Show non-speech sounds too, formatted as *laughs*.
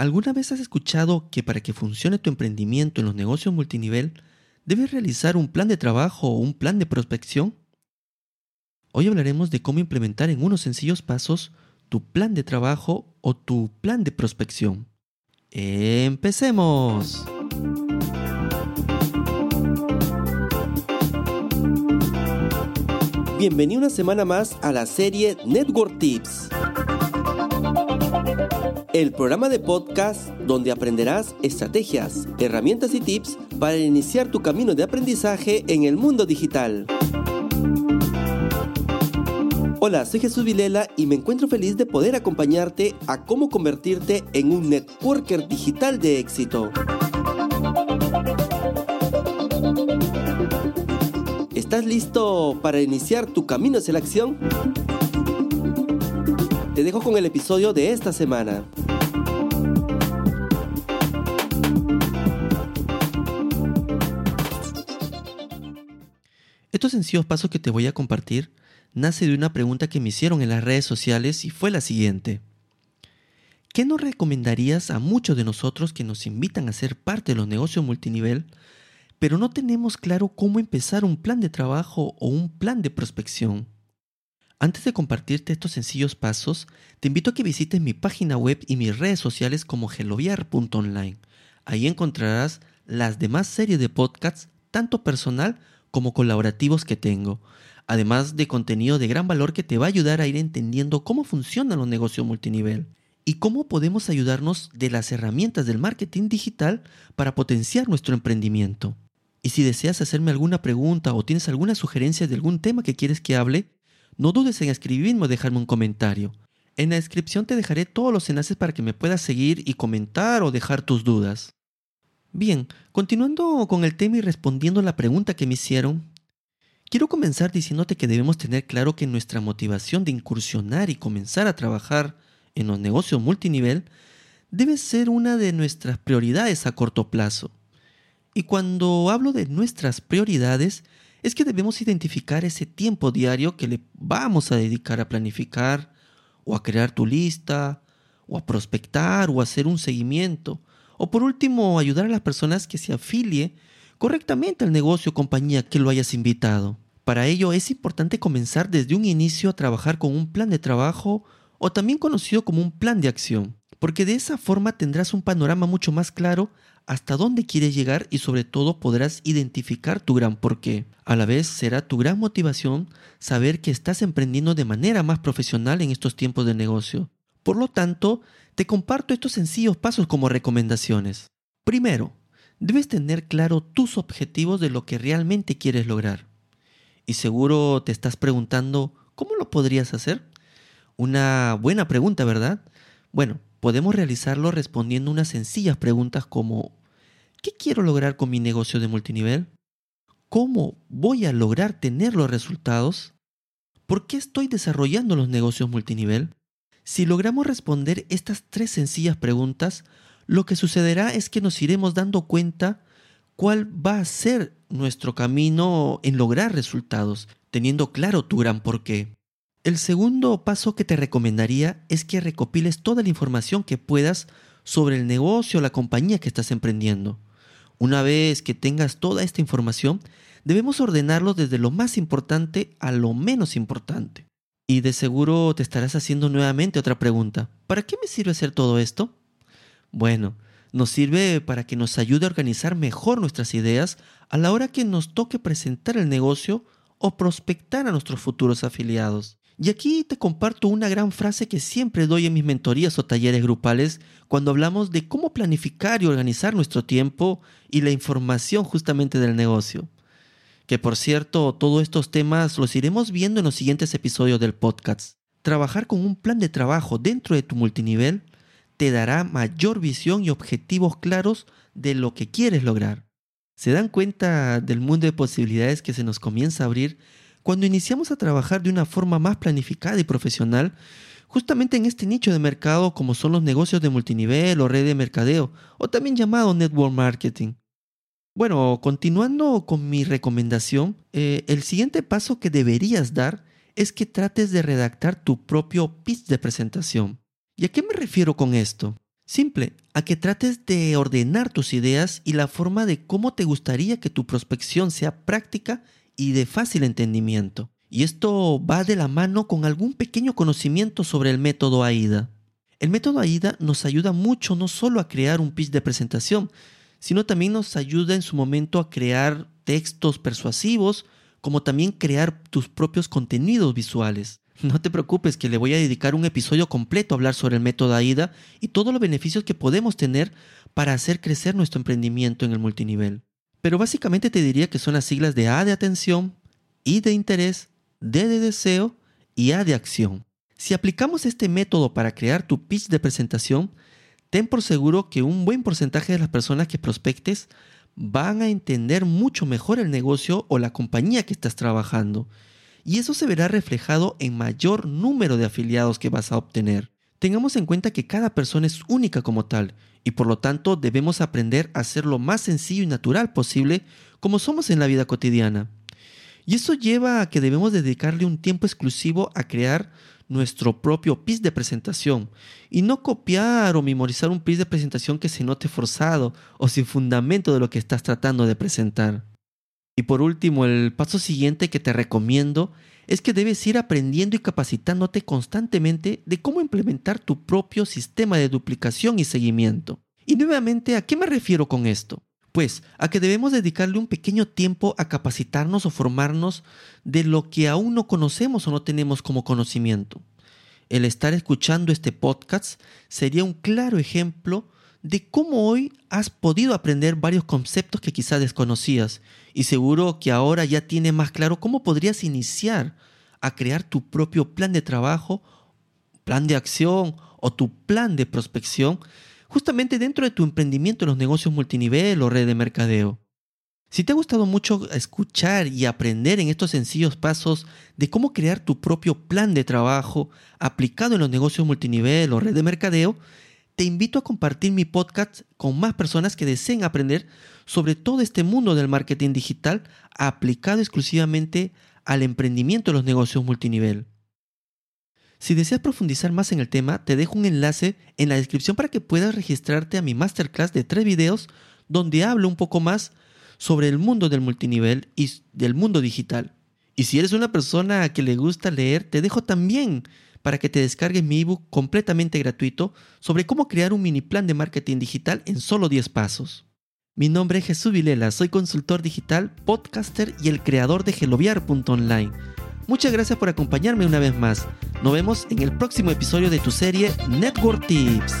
¿Alguna vez has escuchado que para que funcione tu emprendimiento en los negocios multinivel, debes realizar un plan de trabajo o un plan de prospección? Hoy hablaremos de cómo implementar en unos sencillos pasos tu plan de trabajo o tu plan de prospección. ¡Empecemos! Bienvenido una semana más a la serie Network Tips el programa de podcast donde aprenderás estrategias, herramientas y tips para iniciar tu camino de aprendizaje en el mundo digital. Hola, soy Jesús Vilela y me encuentro feliz de poder acompañarte a cómo convertirte en un networker digital de éxito. ¿Estás listo para iniciar tu camino hacia la acción? Te dejo con el episodio de esta semana. Estos sencillos pasos que te voy a compartir nace de una pregunta que me hicieron en las redes sociales y fue la siguiente. ¿Qué nos recomendarías a muchos de nosotros que nos invitan a ser parte de los negocios multinivel, pero no tenemos claro cómo empezar un plan de trabajo o un plan de prospección? Antes de compartirte estos sencillos pasos, te invito a que visites mi página web y mis redes sociales como geloviar.online. Ahí encontrarás las demás series de podcasts, tanto personal como colaborativos que tengo, además de contenido de gran valor que te va a ayudar a ir entendiendo cómo funcionan los negocios multinivel y cómo podemos ayudarnos de las herramientas del marketing digital para potenciar nuestro emprendimiento. Y si deseas hacerme alguna pregunta o tienes alguna sugerencia de algún tema que quieres que hable, no dudes en escribirme o dejarme un comentario. En la descripción te dejaré todos los enlaces para que me puedas seguir y comentar o dejar tus dudas. Bien, continuando con el tema y respondiendo la pregunta que me hicieron, quiero comenzar diciéndote que debemos tener claro que nuestra motivación de incursionar y comenzar a trabajar en los negocios multinivel debe ser una de nuestras prioridades a corto plazo. Y cuando hablo de nuestras prioridades, es que debemos identificar ese tiempo diario que le vamos a dedicar a planificar, o a crear tu lista, o a prospectar, o a hacer un seguimiento, o por último, ayudar a las personas que se afilie correctamente al negocio o compañía que lo hayas invitado. Para ello es importante comenzar desde un inicio a trabajar con un plan de trabajo o también conocido como un plan de acción, porque de esa forma tendrás un panorama mucho más claro hasta dónde quieres llegar y sobre todo podrás identificar tu gran porqué. A la vez será tu gran motivación saber que estás emprendiendo de manera más profesional en estos tiempos de negocio. Por lo tanto, te comparto estos sencillos pasos como recomendaciones. Primero, debes tener claro tus objetivos de lo que realmente quieres lograr. Y seguro te estás preguntando, ¿cómo lo podrías hacer? Una buena pregunta, ¿verdad? Bueno, podemos realizarlo respondiendo unas sencillas preguntas como ¿qué quiero lograr con mi negocio de multinivel? ¿Cómo voy a lograr tener los resultados? ¿Por qué estoy desarrollando los negocios multinivel? Si logramos responder estas tres sencillas preguntas, lo que sucederá es que nos iremos dando cuenta cuál va a ser nuestro camino en lograr resultados, teniendo claro tu gran porqué. El segundo paso que te recomendaría es que recopiles toda la información que puedas sobre el negocio o la compañía que estás emprendiendo. Una vez que tengas toda esta información, debemos ordenarlo desde lo más importante a lo menos importante. Y de seguro te estarás haciendo nuevamente otra pregunta. ¿Para qué me sirve hacer todo esto? Bueno, nos sirve para que nos ayude a organizar mejor nuestras ideas a la hora que nos toque presentar el negocio o prospectar a nuestros futuros afiliados. Y aquí te comparto una gran frase que siempre doy en mis mentorías o talleres grupales cuando hablamos de cómo planificar y organizar nuestro tiempo y la información justamente del negocio que por cierto, todos estos temas los iremos viendo en los siguientes episodios del podcast. Trabajar con un plan de trabajo dentro de tu multinivel te dará mayor visión y objetivos claros de lo que quieres lograr. ¿Se dan cuenta del mundo de posibilidades que se nos comienza a abrir cuando iniciamos a trabajar de una forma más planificada y profesional, justamente en este nicho de mercado como son los negocios de multinivel o red de mercadeo, o también llamado network marketing? Bueno, continuando con mi recomendación, eh, el siguiente paso que deberías dar es que trates de redactar tu propio pitch de presentación. ¿Y a qué me refiero con esto? Simple, a que trates de ordenar tus ideas y la forma de cómo te gustaría que tu prospección sea práctica y de fácil entendimiento. Y esto va de la mano con algún pequeño conocimiento sobre el método AIDA. El método AIDA nos ayuda mucho no solo a crear un pitch de presentación, sino también nos ayuda en su momento a crear textos persuasivos, como también crear tus propios contenidos visuales. *laughs* No te preocupes que le voy a dedicar un episodio completo a hablar sobre el método AIDA y todos los beneficios que podemos tener para hacer crecer nuestro emprendimiento en el multinivel. Pero básicamente te diría que son las siglas de A de atención, I de interés, D de deseo y A de acción. Si aplicamos este método para crear tu pitch de presentación, ten por seguro que un buen porcentaje de las personas que prospectes van a entender mucho mejor el negocio o la compañía que estás trabajando y eso se verá reflejado en mayor número de afiliados que vas a obtener. Tengamos en cuenta que cada persona es única como tal y por lo tanto debemos aprender a ser lo más sencillo y natural posible como somos en la vida cotidiana. Y eso lleva a que debemos dedicarle un tiempo exclusivo a crear nuestro propio pitch de presentación y no copiar o memorizar un pitch de presentación que se note forzado o sin fundamento de lo que estás tratando de presentar. Y por último, el paso siguiente que te recomiendo es que debes ir aprendiendo y capacitándote constantemente de cómo implementar tu propio sistema de duplicación y seguimiento. Y nuevamente, ¿a qué me refiero con esto? Pues a que debemos dedicarle un pequeño tiempo a capacitarnos o formarnos de lo que aún no conocemos o no tenemos como conocimiento. El estar escuchando este podcast sería un claro ejemplo de cómo hoy has podido aprender varios conceptos que quizás desconocías y seguro que ahora ya tienes más claro cómo podrías iniciar a crear tu propio plan de trabajo, plan de acción o tu plan de prospección justamente dentro de tu emprendimiento en los negocios multinivel o red de mercadeo. Si te ha gustado mucho escuchar y aprender en estos sencillos pasos de cómo crear tu propio plan de trabajo aplicado en los negocios multinivel o red de mercadeo, te invito a compartir mi podcast con más personas que deseen aprender sobre todo este mundo del marketing digital aplicado exclusivamente al emprendimiento de los negocios multinivel. Si deseas profundizar más en el tema, te dejo un enlace en la descripción para que puedas registrarte a mi masterclass de tres videos donde hablo un poco más sobre el mundo del multinivel y del mundo digital. Y si eres una persona que le gusta leer, te dejo también para que te descargues mi ebook completamente gratuito sobre cómo crear un mini plan de marketing digital en solo 10 pasos. Mi nombre es Jesús Vilela, soy consultor digital, podcaster y el creador de geloviar.online. Muchas gracias por acompañarme una vez más. Nos vemos en el próximo episodio de tu serie Network Tips.